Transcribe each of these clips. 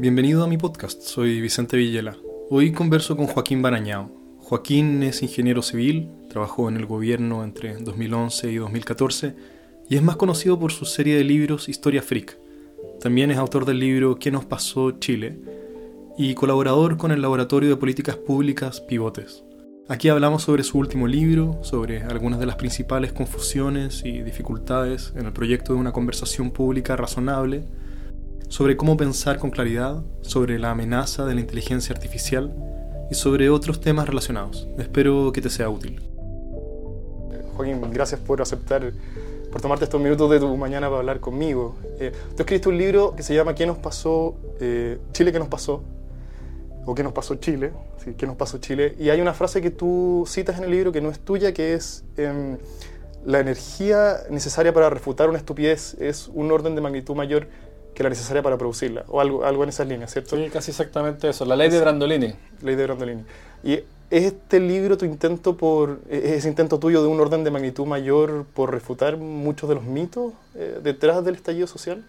Bienvenido a mi podcast, soy Vicente Villela. Hoy converso con Joaquín Barañao. Joaquín es ingeniero civil, trabajó en el gobierno entre 2011 y 2014 y es más conocido por su serie de libros Historia Freak. También es autor del libro ¿Qué nos pasó Chile? y colaborador con el Laboratorio de Políticas Públicas Pivotes. Aquí hablamos sobre su último libro, sobre algunas de las principales confusiones y dificultades en el proyecto de una conversación pública razonable, sobre cómo pensar con claridad, sobre la amenaza de la inteligencia artificial y sobre otros temas relacionados. Espero que te sea útil. Joaquín, gracias por aceptar, por tomarte estos minutos de tu mañana para hablar conmigo. Eh, tú escribiste un libro que se llama ¿Qué nos pasó? Eh, Chile, ¿qué nos pasó? o qué nos pasó Chile, ¿sí? qué nos pasó Chile. Y hay una frase que tú citas en el libro que no es tuya, que es em, la energía necesaria para refutar una estupidez es un orden de magnitud mayor que la necesaria para producirla, o algo, algo en esas líneas, ¿cierto? Sí, casi exactamente eso, la ley de Brandolini. Ley de Brandolini. Y es este libro tu intento por, es ese intento tuyo de un orden de magnitud mayor por refutar muchos de los mitos eh, detrás del estallido social?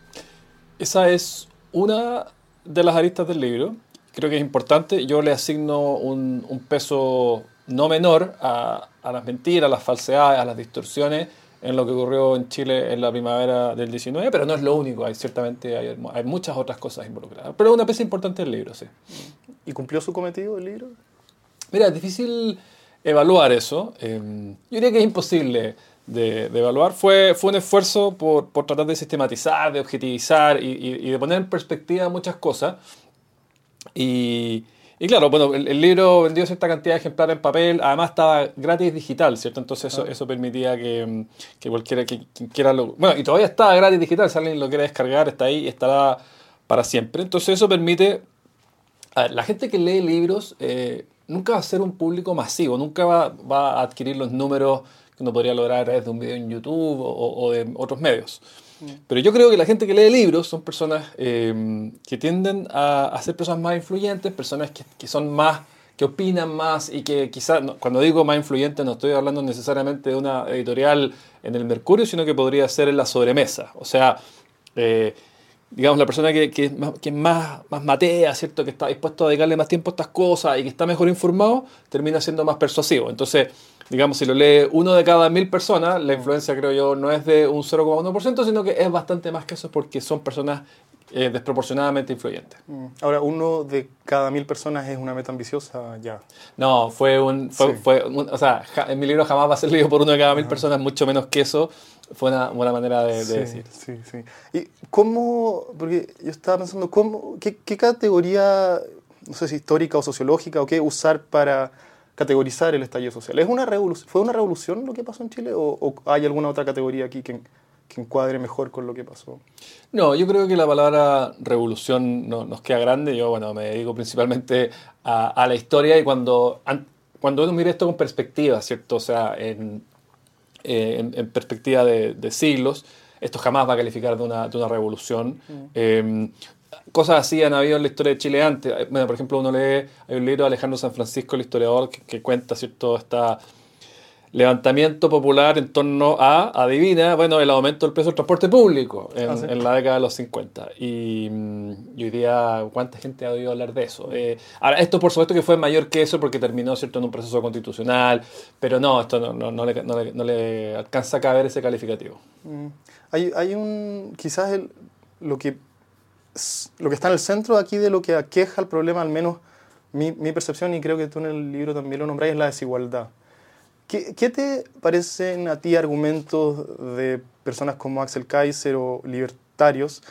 Esa es una de las aristas del libro creo que es importante. Yo le asigno un, un peso no menor a, a, las mentiras, a las falsedades, a las distorsiones en lo que ocurrió en Chile en la primavera del 19, pero no es lo único, hay, ciertamente hay, hay muchas otras cosas involucradas. Pero es una pieza importante del libro, sí. ¿Y cumplió su cometido el libro? Mira, es difícil evaluar eso. Eh, yo diría que es imposible de, de, evaluar. Fue, fue un esfuerzo por, por tratar de sistematizar, de objetivizar y, y, y de poner en perspectiva muchas cosas. Y, y claro, bueno, el, el, libro vendió cierta cantidad de ejemplares en papel, además estaba gratis digital, ¿cierto? Entonces eso, eso permitía que, que cualquiera que quien quiera lo... Bueno, y todavía está gratis digital, si alguien lo quiere descargar, está ahí y estará para siempre. Entonces eso permite... A ver, la gente que lee libros eh, nunca va a ser un público masivo, nunca va, va, a adquirir los números que uno podría lograr a través de un video en YouTube o, o de otros medios. Pero yo creo que la gente que lee libros son personas eh, que tienden a, ser personas más influyentes, personas que, son más, que opinan más y que quizás, no, cuando digo más influyente no estoy hablando necesariamente de una editorial en el Mercurio, sino que podría ser en la sobremesa. O sea, eh, digamos, la persona que, que, que más, más matea, ¿cierto? que está dispuesto a dedicarle más tiempo a estas cosas y que está mejor informado, termina siendo más persuasivo. Entonces, digamos, si lo lee uno de cada mil personas, la influencia, creo yo, no es de un 0,1%, sino que es bastante más que eso porque son personas eh, desproporcionadamente influyentes. Ahora, uno de cada mil personas es una meta ambiciosa, ya. No, fue un. Fue, sí. fue un, o sea, en mi libro jamás va a ser leído por uno de cada mil personas, mucho menos que eso. Fue una buena manera de, de sí, decir. Sí, sí. ¿Y cómo.? Porque yo estaba pensando, ¿cómo, qué, ¿qué categoría, no sé si histórica o sociológica, o qué usar para categorizar el estallido social? ¿Es una revolución, ¿Fue una revolución lo que pasó en Chile o, o hay alguna otra categoría aquí que, que, encuadre mejor con lo que pasó? No, yo creo que la palabra revolución no, nos queda grande. Yo, bueno, me dedico principalmente a, a la historia y cuando, cuando uno mira esto con perspectiva, ¿cierto? O sea, en, eh, en, en, perspectiva de, de, siglos, esto jamás va a calificar de una, de una revolución. Mm. Eh, cosas así han habido en la historia de Chile antes. Bueno, por ejemplo, uno lee, hay un libro de Alejandro San Francisco, el historiador, que, que cuenta, ¿cierto?, esta levantamiento popular en torno a, adivina, bueno, el aumento del precio del transporte público en, ah, ¿sí? en la década de los 50. Y, y, hoy día, ¿cuánta gente ha oído hablar de eso? Eh, ahora, esto por supuesto que fue mayor que eso porque terminó, ¿cierto?, en un proceso constitucional, pero no, esto no, no, no, le, no le, no le alcanza a caber ese calificativo. Mm. Hay, hay un, quizás el, lo que lo que está en el centro aquí de lo que aqueja el problema, al menos mi, mi percepción, y creo que tú en el libro también lo nombráis, es la desigualdad. ¿Qué, ¿Qué, te parecen a ti argumentos de personas como Axel Kaiser o libertarios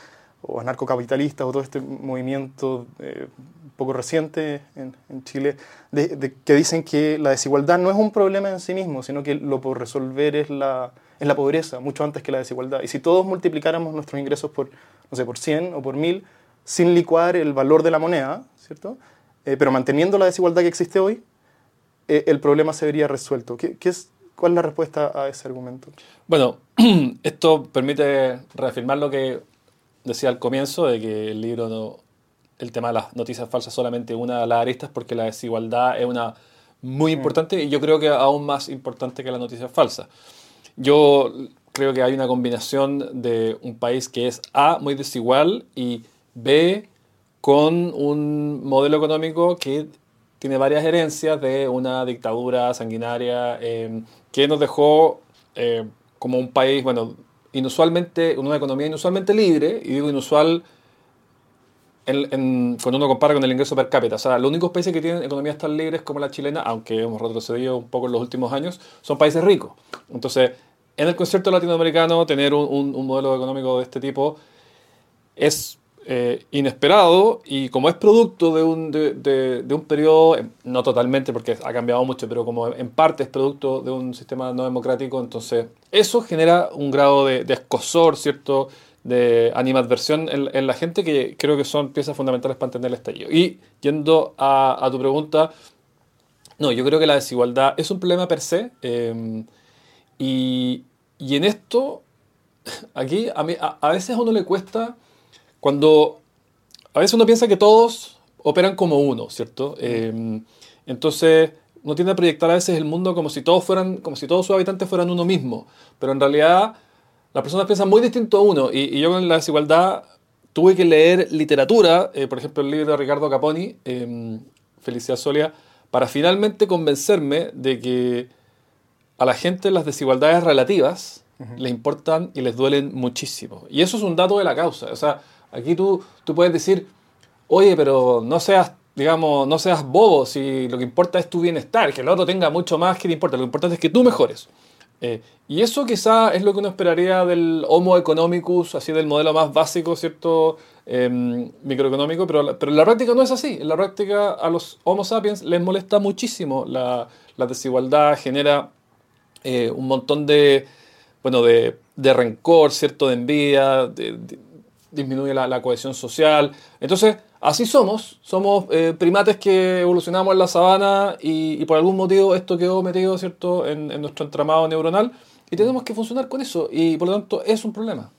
o anarcocapitalistas o todo este movimiento eh, poco reciente en, en Chile de, de, que dicen que la desigualdad no es un problema en sí mismo, sino que lo por resolver es la, es la pobreza, mucho antes que la desigualdad. Y si todos multiplicáramos nuestros ingresos por, no sé, por 100 o por 1000, sin licuar el valor de la moneda, ¿cierto? Eh, pero manteniendo la desigualdad que existe hoy, eh, el problema se vería resuelto. ¿Qué, qué es, ¿Cuál es la respuesta a ese argumento? Bueno, esto permite reafirmar lo que decía al comienzo, de que el libro, no, el tema de las noticias falsas, solamente una de las aristas, porque la desigualdad es una muy importante mm. y yo creo que aún más importante que las noticias falsas. Yo creo que hay una combinación de un país que es A, muy desigual y B, con un modelo económico que tiene varias herencias de una dictadura sanguinaria eh, que nos dejó eh, como un país, bueno, inusualmente, una economía inusualmente libre, y digo inusual cuando uno compara con el ingreso per cápita. O sea, los únicos países que tienen economías tan libres como la chilena, aunque hemos retrocedido un poco en los últimos años, son países ricos. Entonces, en el concierto latinoamericano, tener un, un modelo económico de este tipo es eh, inesperado y como es producto de un, de, un periodo, eh, no totalmente porque ha cambiado mucho, pero como en parte es producto de un sistema no democrático, entonces eso genera un grado de, de escosor, ¿cierto? de animadversión en, la gente que creo que son piezas fundamentales para entender el estallido. Y yendo a, tu pregunta, no, yo creo que la desigualdad es un problema per se eh, y, y, en esto, aquí a, mí, a veces a uno le cuesta cuando a veces uno piensa que todos operan como uno, ¿cierto? Eh, entonces uno tiende a proyectar a veces el mundo como si todos fueran, como si todos sus habitantes fueran uno mismo, pero en realidad las personas piensan muy distinto a uno y, y yo con la desigualdad tuve que leer literatura, eh, por ejemplo el libro de Ricardo Caponi, eh, Felicidad Solia, para finalmente convencerme de que a la gente las desigualdades relativas uh -huh. les importan y les duelen muchísimo. Y eso es un dato de la causa. O sea, Aquí tú, tú puedes decir, oye, pero no seas, digamos, no seas bobo si lo que importa es tu bienestar, que el otro tenga mucho más que te importa, lo importante es que tú mejores. Eh, y eso quizá es lo que uno esperaría del Homo economicus, así del modelo más básico, ¿cierto? Eh, microeconómico, pero, pero en la práctica no es así. En la práctica a los Homo sapiens les molesta muchísimo la, la desigualdad, genera eh, un montón de, bueno, de, de rencor, ¿cierto? De envidia, de disminuye la, la, cohesión social. Entonces, así somos. Somos eh, primates que evolucionamos en la sabana y, por algún motivo esto quedó metido ¿cierto? En, en, nuestro entramado neuronal y tenemos que funcionar con eso y por lo tanto es un problema.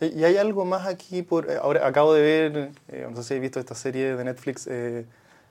Y hay algo más aquí, por ahora acabo de ver, eh, no sé si has visto esta serie de Netflix, eh,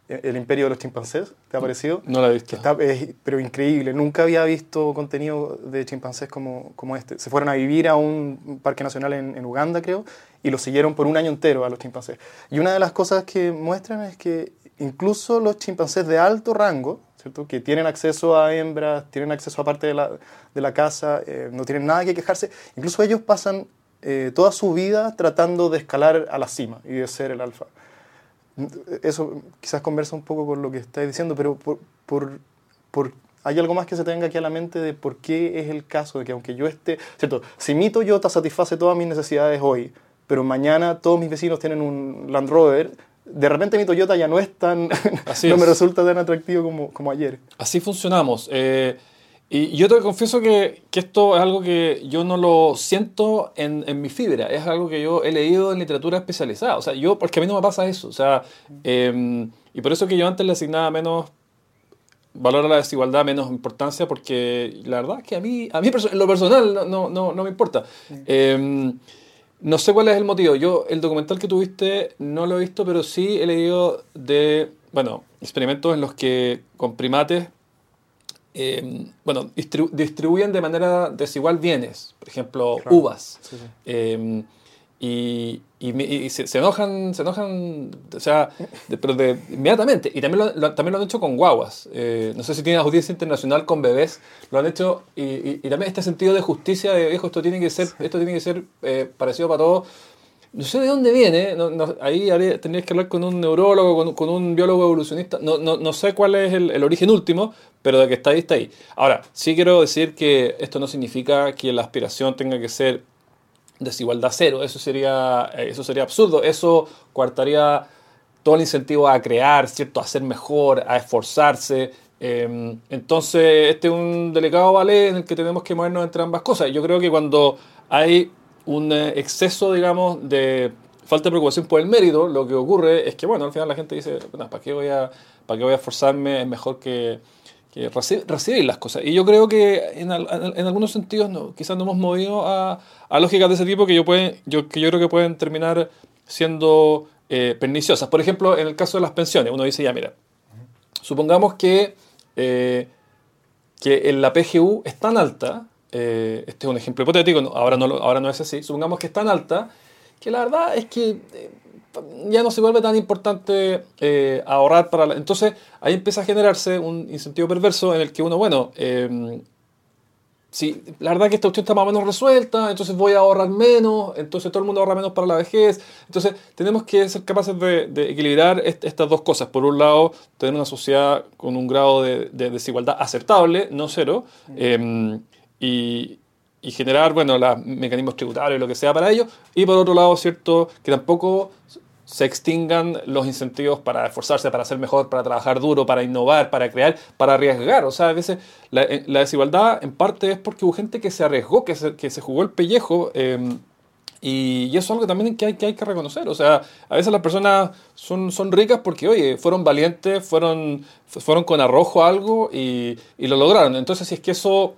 el Imperio de los Chimpancés, ¿te ha parecido? No la he visto. Está, es, pero increíble, nunca había visto contenido de chimpancés como, como este. Se fueron a vivir a un parque nacional en, en Uganda, creo, y lo siguieron por un año entero a los chimpancés. Y una de las cosas que muestran es que incluso los chimpancés de alto rango, ¿cierto? que tienen acceso a hembras, tienen acceso a parte de la, de la casa, eh, no tienen nada que quejarse, incluso ellos pasan eh, toda su vida tratando de escalar a la cima y de ser el alfa eso quizás conversa un poco con lo que estáis diciendo, pero por, por, por, hay algo más que se tenga aquí a la mente de por qué es el caso de que aunque yo esté, ¿cierto? Si mi Toyota satisface todas mis necesidades hoy, pero mañana todos mis vecinos tienen un Land Rover, de repente mi Toyota ya no es tan, Así no es. me resulta tan atractivo como, como ayer. Así funcionamos. Eh, y yo te confieso que, que, esto es algo que yo no lo siento en, en, mi fibra, es algo que yo he leído en literatura especializada. O sea, yo, porque a mí no me pasa eso. O sea, eh, y por eso que yo antes le asignaba menos valor a la desigualdad, menos importancia, porque la verdad es que a mí, a mí en lo personal no, no, no me importa. Eh, no sé cuál es el motivo. Yo, el documental que tuviste, no lo he visto, pero sí he leído de, bueno, experimentos en los que con primates eh, bueno, distribu distribuyen de manera desigual bienes, por ejemplo, claro. uvas. Sí, sí. Eh, y, y, y se, se, enojan, se enojan, o sea, de, pero de, inmediatamente. Y también lo, lo, también lo han hecho con guaguas. Eh, no sé si tienen audiencia internacional con bebés, lo han hecho. Y, y, y, también este sentido de justicia, de viejo, esto tiene que ser, esto tiene que ser eh, parecido para todos. No sé de dónde viene, no, ahí tendrías que hablar con un neurólogo, con, un biólogo evolucionista, no, no, no sé cuál es el, el, origen último, pero de que está ahí, está ahí. Ahora, sí quiero decir que esto no significa que la aspiración tenga que ser desigualdad cero, eso sería, eso sería absurdo, eso coartaría todo el incentivo a crear, ¿cierto? a ser mejor, a esforzarse. Eh, entonces, este es un delicado ballet en el que tenemos que movernos entre ambas cosas. Yo creo que cuando hay un exceso, digamos, de falta de preocupación por el mérito, lo que ocurre es que, bueno, al final la gente dice, no, ¿para qué voy a, para qué voy a esforzarme? Es mejor que, que recibir, recibir, las cosas. Y yo creo que en, en, algunos sentidos no, quizás nos hemos movido a, a, lógicas de ese tipo que yo, pueden, yo, que yo creo que pueden terminar siendo eh, perniciosas. Por ejemplo, en el caso de las pensiones, uno dice, ya mira, supongamos que, eh, que la PGU es tan alta, eh, este es un ejemplo hipotético, ahora no, ahora no es así, supongamos que es tan alta, que la verdad es que ya no se vuelve tan importante eh, ahorrar para la... Entonces ahí empieza a generarse un incentivo perverso en el que uno, bueno, eh, si la verdad que esta cuestión está más o menos resuelta, entonces voy a ahorrar menos, entonces todo el mundo ahorra menos para la vejez. Entonces tenemos que ser capaces de, equilibrar estas dos cosas. Por un lado, tener una sociedad con un grado de, desigualdad aceptable, no cero, em, y, generar, bueno, los mecanismos tributarios y lo que sea para ello. Y por otro lado, cierto, que tampoco se extingan los incentivos para esforzarse, para ser mejor, para trabajar duro, para innovar, para crear, para arriesgar. O sea, a veces la, eh, desigualdad en parte es porque hubo gente que se arriesgó, que se, que se jugó el pellejo. Em, y, eso es algo también que hay, que hay que reconocer. O sea, a veces las personas son, son ricas porque, oye, fueron valientes, fueron, fueron con arrojo a algo y, y lo lograron. Entonces, si es que eso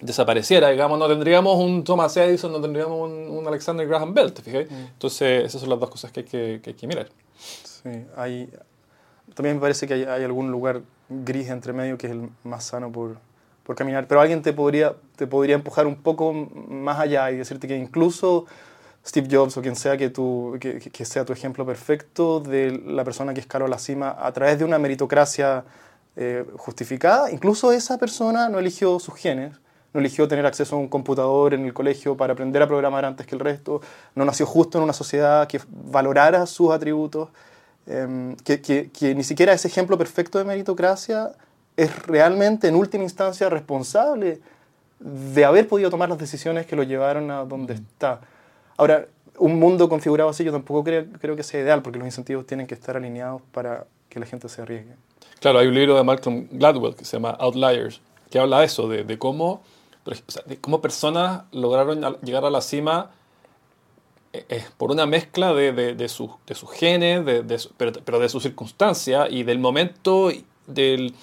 desapareciera, digamos, no tendríamos un Thomas Edison, no tendríamos un, Alexander Graham Bell, ¿te fijas? Mm. Entonces, esas son las dos cosas que hay que, que, hay que mirar. Sí, hay, también me parece que hay, hay, algún lugar gris entre medio que es el más sano por, por caminar, pero alguien te podría, te podría empujar un poco más allá y decirte que incluso Steve Jobs o quien sea que, tú, que, que sea tu ejemplo perfecto de la persona que escaló a la cima a través de una meritocracia eh, justificada, incluso esa persona no eligió sus genes, no eligió tener acceso a un computador en el colegio para aprender a programar antes que el resto, no nació justo en una sociedad que valorara sus atributos, em, que, que, ni siquiera ese ejemplo perfecto de meritocracia es realmente en última instancia responsable de haber podido tomar las decisiones que lo llevaron a donde está. Ahora, un mundo configurado así yo tampoco creo, creo que sea ideal porque los incentivos tienen que estar alineados para que la gente se arriesgue. Claro, hay un libro de Malcolm Gladwell que se llama Outliers, que habla de eso, de, de cómo cómo personas lograron llegar a la cima eh, eh, por una mezcla de, de, sus, de sus genes, de, pero, pero, de sus circunstancias y del momento, del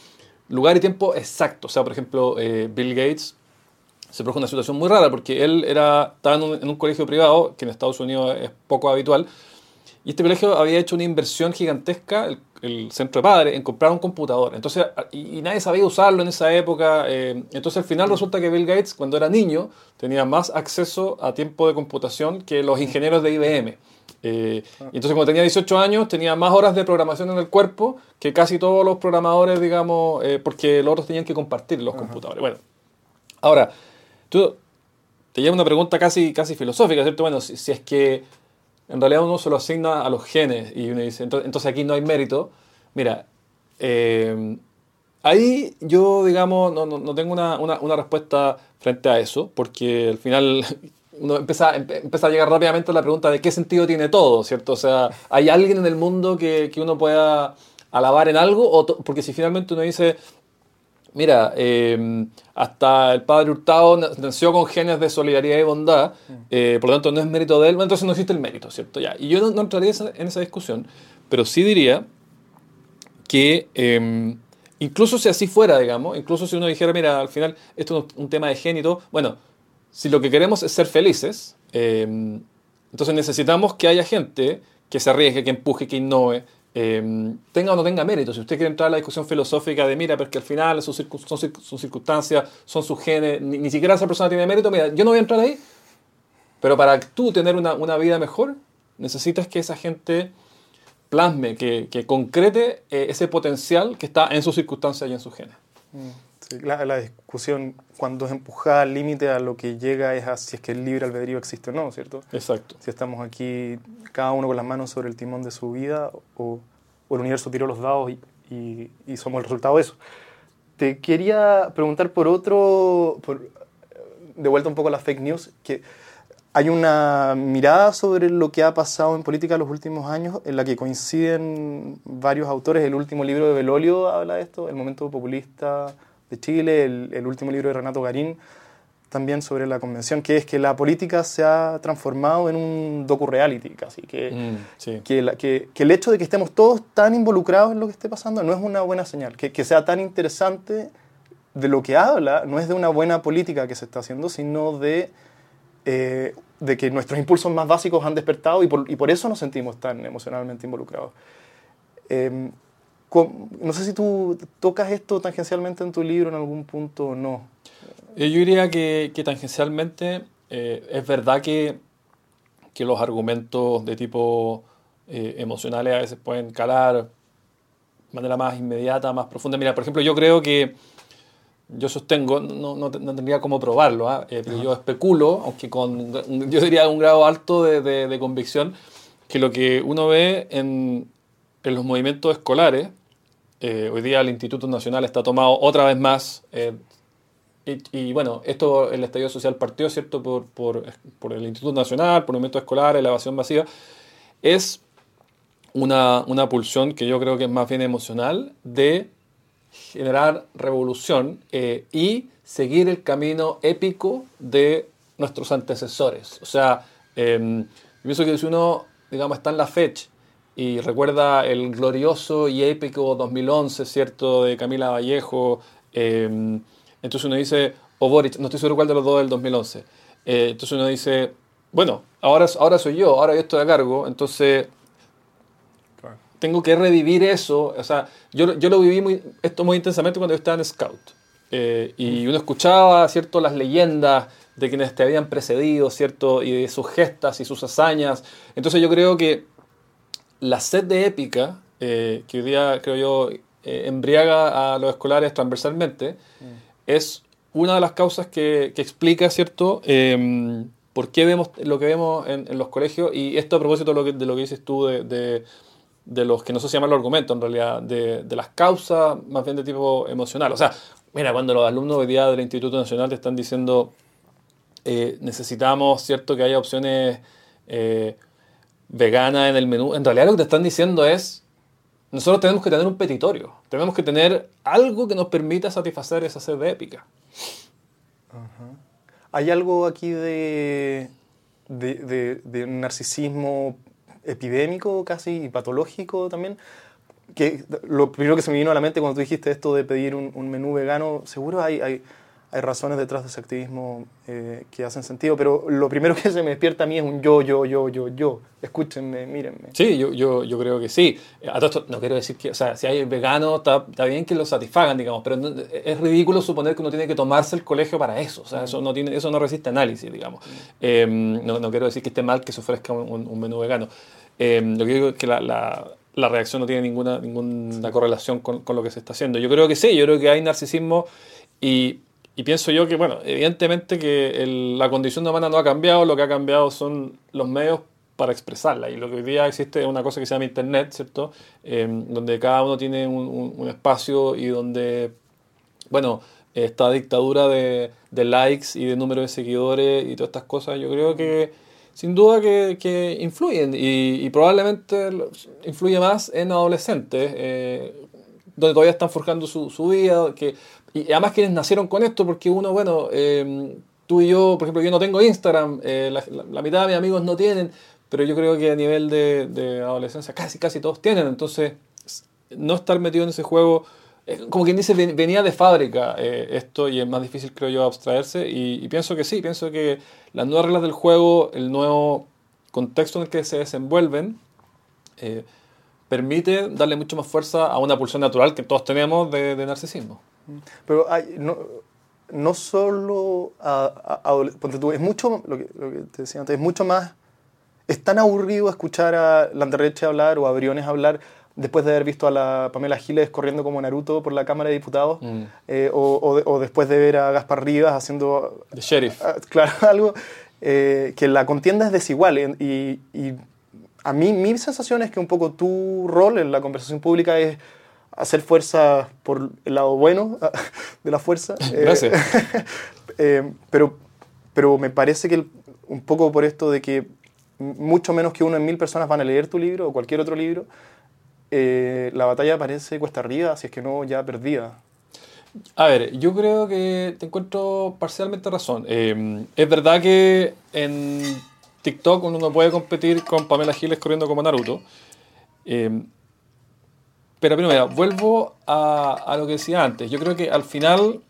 lugar y tiempo exacto. O sea, por ejemplo, eh, Bill Gates se produjo una situación muy rara porque él era, estaba en un colegio privado, que en Estados Unidos es poco habitual, y este colegio había hecho una inversión gigantesca, el, centro de padres, en comprar un computador. Entonces, y, nadie sabía usarlo en esa época. Eh, entonces, al final resulta que Bill Gates, cuando era niño, tenía más acceso a tiempo de computación que los ingenieros de IBM. Eh, y entonces, cuando tenía 18 años, tenía más horas de programación en el cuerpo que casi todos los programadores, digamos, eh, porque los otros tenían que compartir los computadores. Bueno, ahora, tú te lleva una pregunta casi, casi filosófica, ¿cierto? Bueno, si es que en realidad uno se lo asigna a los genes y uno dice, entonces, aquí no hay mérito. Mira, eh, ahí yo, digamos, no, no, tengo una, una, una, respuesta frente a eso, porque al final uno empieza, empieza, a llegar rápidamente a la pregunta de qué sentido tiene todo, ¿cierto? O sea, ¿hay alguien en el mundo que, que uno pueda alabar en algo? O porque si finalmente uno dice, Mira, em, hasta el padre Hurtado nació con genes de solidaridad y bondad, mm. eh, por lo tanto no es mérito de él, entonces no existe el mérito, ¿cierto? Ya. Y yo no, entraría en esa discusión, pero sí diría que em, incluso si así fuera, digamos, incluso si uno dijera, mira, al final esto es un tema de génito, bueno, si lo que queremos es ser felices, em, entonces necesitamos que haya gente que se arriesgue, que empuje, que innove, Em, tenga o no tenga mérito. Si usted quiere entrar a la discusión filosófica de, mira, porque al final son, sus circunstancias, son sus genes, ni, siquiera esa persona tiene mérito, mira, yo no voy a entrar ahí, pero para tú tener una, una vida mejor, necesitas que esa gente plasme, que, que concrete eh, ese potencial que está en sus circunstancias y en sus genes. Mm, la, la, discusión cuando es empujada al límite a lo que llega es a si es que el libre albedrío existe o no, ¿cierto? Exacto. Si estamos aquí cada uno con las manos sobre el timón de su vida o, el universo tiró los dados y, y, somos el resultado de eso. Te quería preguntar por otro, por, de vuelta un poco a las fake news, que hay una mirada sobre lo que ha pasado en política en los últimos años en la que coinciden varios autores. El último libro de Belolio habla de esto, El momento populista de Chile, el, el último libro de Renato Garín también sobre la convención, que es que la política se ha transformado en un docu-reality casi, que, mm, que, que, que, el hecho de que estemos todos tan involucrados en lo que esté pasando no es una buena señal, que, que sea tan interesante de lo que habla no es de una buena política que se está haciendo, sino de, eh, de que nuestros impulsos más básicos han despertado y por, y por eso nos sentimos tan emocionalmente involucrados. Em, no sé si tú tocas esto tangencialmente en tu libro en algún punto o no. Eh, yo diría que, que tangencialmente eh, es verdad que, que, los argumentos de tipo eh, emocionales a veces pueden calar de manera más inmediata, más profunda. Mira, por ejemplo, yo creo que yo sostengo, no, no, no tendría cómo probarlo, ¿ah? eh, pero yo especulo, aunque con, yo diría un grado alto de, de, de convicción, que lo que uno ve en, en los movimientos escolares, eh, hoy día el Instituto Nacional está tomado otra vez más, eh, y, y, bueno, esto el estallido social partió, ¿cierto?, por, por, por el Instituto Nacional, por movimientos escolares, la evasión masiva, es una, una pulsión que yo creo que es más bien emocional de generar revolución eh, y seguir el camino épico de nuestros antecesores. O sea, eh, pienso que si uno, digamos, está en la fecha y recuerda el glorioso y épico 2011, ¿cierto?, de Camila Vallejo, eh, entonces uno dice, o Boric, no estoy seguro cuál de los dos del 2011, eh, entonces uno dice, bueno, ahora, ahora soy yo, ahora yo estoy a cargo, entonces tengo que revivir eso. O sea, yo, yo lo viví muy, esto muy intensamente cuando yo estaba en Scout. Eh, y uno escuchaba, ¿cierto?, las leyendas de quienes te habían precedido, ¿cierto?, y de sus gestas y sus hazañas. Entonces yo creo que la sed de épica, eh, que hoy día, creo yo, eh, embriaga a los escolares transversalmente, mm. es una de las causas que, que explica, ¿cierto?, em, por qué vemos lo que vemos en, en, los colegios. Y esto a propósito de lo que, de lo que dices tú de, de de los que no se llaman los argumentos, en realidad, de, de, las causas más bien de tipo emocional. O sea, mira, cuando los alumnos hoy día del Instituto Nacional te están diciendo eh, necesitamos, ¿cierto?, que haya opciones eh, veganas en el menú, en realidad lo que te están diciendo es, nosotros tenemos que tener un petitorio, tenemos que tener algo que nos permita satisfacer esa sed épica. -huh. ¿Hay algo aquí de, de, de, de narcisismo epidémico casi y patológico también. Que lo primero que se me vino a la mente cuando tú dijiste esto de pedir un, un menú vegano, seguro hay, hay, hay, razones detrás de ese activismo eh, que hacen sentido, pero lo primero que se me despierta a mí es un yo, yo, yo, yo, yo. Escúchenme, mírenme. Sí, yo, yo, yo creo que sí. No quiero decir que, o sea, si hay veganos, está, está bien que lo satisfagan, digamos, pero no, es ridículo suponer que uno tiene que tomarse el colegio para eso. O sea, eso no, tiene, eso no resiste análisis, digamos. Eh, no, no, quiero decir que esté mal que se ofrezca un, un menú vegano. Eh, lo que digo es que la, la, la, reacción no tiene ninguna, ninguna correlación con, con, lo que se está haciendo. Yo creo que sí, yo creo que hay narcisismo y, y pienso yo que, bueno, evidentemente que el, la condición humana no ha cambiado, lo que ha cambiado son los medios para expresarla. Y lo que hoy día existe es una cosa que se llama Internet, ¿cierto? Eh, donde cada uno tiene un, espacio y donde, bueno, esta dictadura de, likes y de número de seguidores y todas estas cosas, yo creo que sin duda que, influyen y, y, probablemente influye más en adolescentes, eh, donde todavía están forjando su, su, vida, que, y además quienes nacieron con esto, porque uno, bueno, eh, tú y yo, por ejemplo, yo no tengo Instagram, eh, la, la, la, mitad de mis amigos no tienen, pero yo creo que a nivel de, de adolescencia casi, casi todos tienen, entonces no estar metido en ese juego como quien dice, venía de fábrica eh, esto y es más difícil, creo yo, abstraerse. Y, y, pienso que sí, pienso que las nuevas reglas del juego, el nuevo contexto en el que se desenvuelven, eh, permite darle mucho más fuerza a una pulsión natural que todos tenemos de, de narcisismo. Pero hay, no, no solo a, a, a, tú, es mucho, lo que, lo que te decía antes, es mucho más, es tan aburrido escuchar a Landerreche hablar o a Briones hablar después de haber visto a la Pamela Giles corriendo como Naruto por la Cámara de Diputados, mm. eh, o, o, o, después de ver a Gaspar Rivas haciendo... The Sheriff. Uh, claro, algo eh, que la contienda es desigual. Y, y, a mí mi sensación es que un poco tu rol en la conversación pública es hacer fuerza por el lado bueno de la fuerza. Gracias. eh, pero, pero me parece que el, un poco por esto de que mucho menos que uno en mil personas van a leer tu libro o cualquier otro libro, eh, la batalla parece cuesta arriba, si es que no ya perdida. A ver, yo creo que te encuentro parcialmente razón. Eh, es verdad que en TikTok uno no puede competir con Pamela Giles corriendo como Naruto. Eh, pero primero, vuelvo a, lo que decía antes. Yo creo que al final,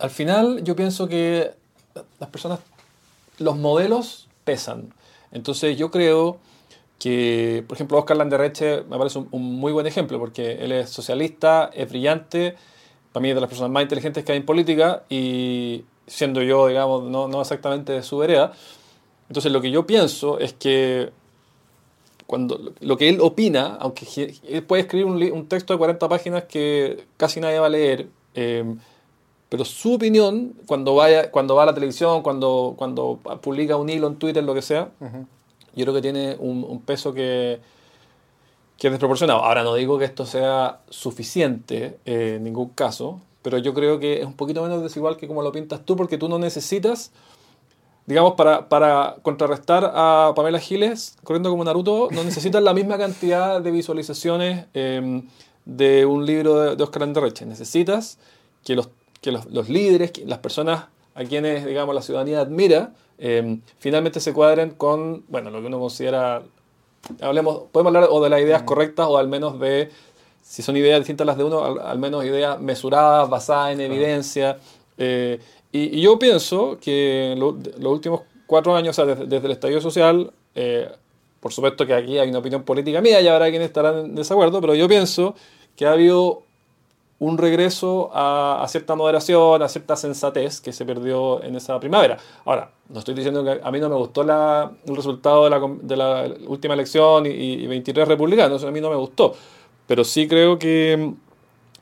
al final yo pienso que las personas, los modelos pesan. Entonces yo creo que, por ejemplo, Oscar Landerreche me parece un, un, muy buen ejemplo, porque él es socialista, es brillante, para mí es de las personas más inteligentes que hay en política, y siendo yo, digamos, no, no exactamente de su vereda. Entonces, lo que yo pienso es que cuando lo que él opina, aunque él puede escribir un, un texto de 40 páginas que casi nadie va a leer, eh, pero su opinión, cuando, vaya, cuando va a la televisión, cuando, cuando publica un hilo en Twitter, lo que sea, yo creo que tiene un, peso que, que, es desproporcionado. Ahora no digo que esto sea suficiente eh, en ningún caso, pero yo creo que es un poquito menos desigual que como lo pintas tú, porque tú no necesitas, digamos, para, para contrarrestar a Pamela Giles corriendo como Naruto, no necesitas la misma cantidad de visualizaciones em, de un libro de, de Oscar Anderreche. Necesitas que los que los, líderes, las personas a quienes, digamos, la ciudadanía admira, eh, finalmente se cuadren con, bueno, lo que uno considera, hablemos, podemos hablar o de las ideas mm. correctas o al menos de, si son ideas distintas a las de uno, al, menos ideas mesuradas, basadas en evidencia. Eh, y, yo pienso que los últimos cuatro años, o sea, desde, el estallido social, eh, por supuesto que aquí hay una opinión política mía y habrá quienes estarán en desacuerdo, pero yo pienso que ha habido un regreso a, cierta moderación, a cierta sensatez que se perdió en esa primavera. Ahora, no estoy diciendo que a mí no me gustó el resultado de la, última elección y, 23 republicanos, a mí no me gustó, pero sí creo que,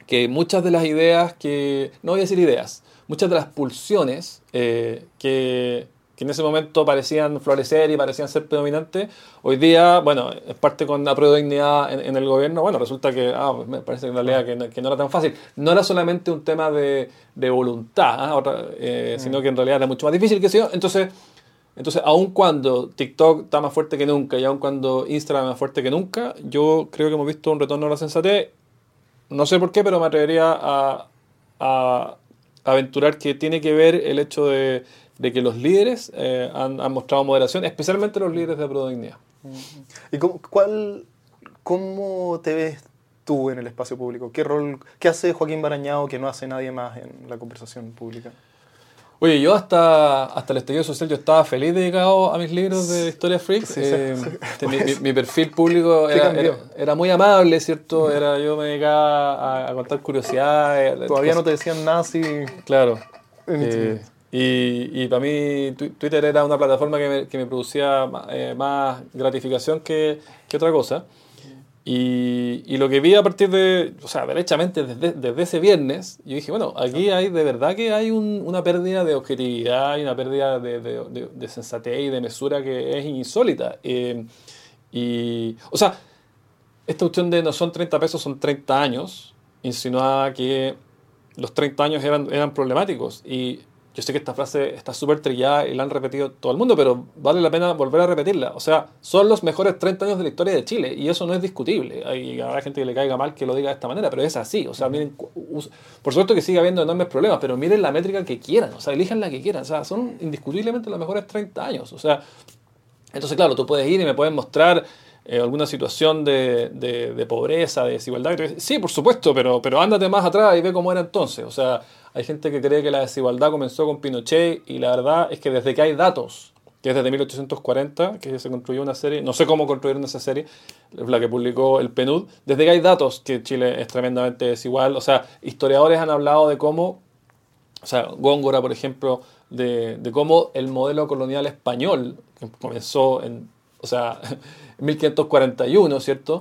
que muchas de las ideas que, no voy a decir ideas, muchas de las pulsiones eh, que, que en ese momento parecían florecer y parecían ser predominantes, hoy día, bueno, es parte con la prueba en, en, el gobierno, bueno, resulta que, ah, pues me parece en realidad que no, que no, era tan fácil. No era solamente un tema de, de voluntad, ¿ah? eh, mm. sino que en realidad era mucho más difícil que yo. Entonces, entonces, aun cuando TikTok está más fuerte que nunca y aun cuando Instagram es más fuerte que nunca, yo creo que hemos visto un retorno a la sensatez. No sé por qué, pero me atrevería a, aventurar que tiene que ver el hecho de que los líderes eh, han, mostrado moderación, especialmente los líderes de Prodignidad. ¿Y cómo, cuál, cómo te ves tú en el espacio público? ¿Qué rol, qué hace Joaquín Barañao que no hace nadie más en la conversación pública? Oye, yo hasta, hasta el estallido social yo estaba feliz dedicado a mis libros de historia freak. Eh, mi, perfil público era, muy amable, ¿cierto? Era, yo me dedicaba a, contar curiosidades. Todavía no te decían nazi. Claro. Y, y, para mí Twitter era una plataforma que me, que me producía eh, más gratificación que, que, otra cosa. Y, y, lo que vi a partir de, o sea, derechamente desde, desde, ese viernes, yo dije, bueno, aquí hay de verdad que hay un, una pérdida de objetividad y una pérdida de, de, de, sensatez y de mesura que es insólita. Eh, y, o sea, esta cuestión de no son 30 pesos, son 30 años, insinuaba que los 30 años eran, eran problemáticos. Y yo sé que esta frase está súper trillada y la han repetido todo el mundo, pero vale la pena volver a repetirla. O sea, son los mejores 30 años de la historia de Chile y eso no es discutible. Hay, habrá gente que le caiga mal que lo diga de esta manera, pero es así. O sea, miren, por supuesto que sigue habiendo enormes problemas, pero miren la métrica que quieran, o sea, elijan la que quieran. O sea, son indiscutiblemente los mejores 30 años. O sea, entonces, claro, tú puedes ir y me puedes mostrar eh, alguna situación de, de, pobreza, de desigualdad. Sí, por supuesto, pero, pero ándate más atrás y ve cómo era entonces. O sea, hay gente que cree que la desigualdad comenzó con Pinochet y la verdad es que desde que hay datos, que es desde 1840, que se construyó una serie, no sé cómo construyeron esa serie, la que publicó el PNUD, desde que hay datos que Chile es tremendamente desigual, o sea, historiadores han hablado de cómo, o sea, Góngora, por ejemplo, de, de cómo el modelo colonial español, que comenzó en, o sea, en 1541, ¿cierto?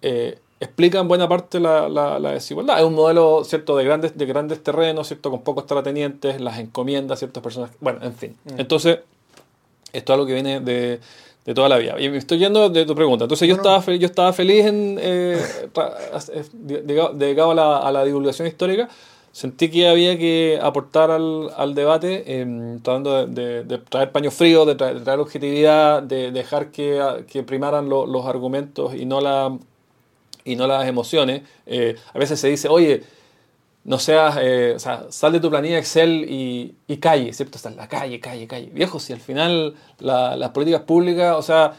Eh, explica en buena parte la, la, desigualdad. Es un modelo, ¿cierto?, de grandes, de grandes terrenos, ¿cierto?, con pocos terratenientes, las encomiendas, ciertas personas. Bueno, en fin. Mm. Entonces, esto es algo que viene de, de, toda la vida. Y me estoy yendo de tu pregunta. Entonces, yo, estaba, yo estaba feliz en, eh, a la, a la, divulgación histórica. Sentí que había que aportar al, al debate, eh, tratando de, de, traer paño frío, de traer, objetividad, de dejar que, que primaran los argumentos y no la y no las emociones. Eh, a veces se dice, oye, no seas, eh, o sea, sal de tu planilla Excel y, y calle, ¿cierto? Está en la calle, calle, calle. Viejo, si al final las políticas públicas, o sea,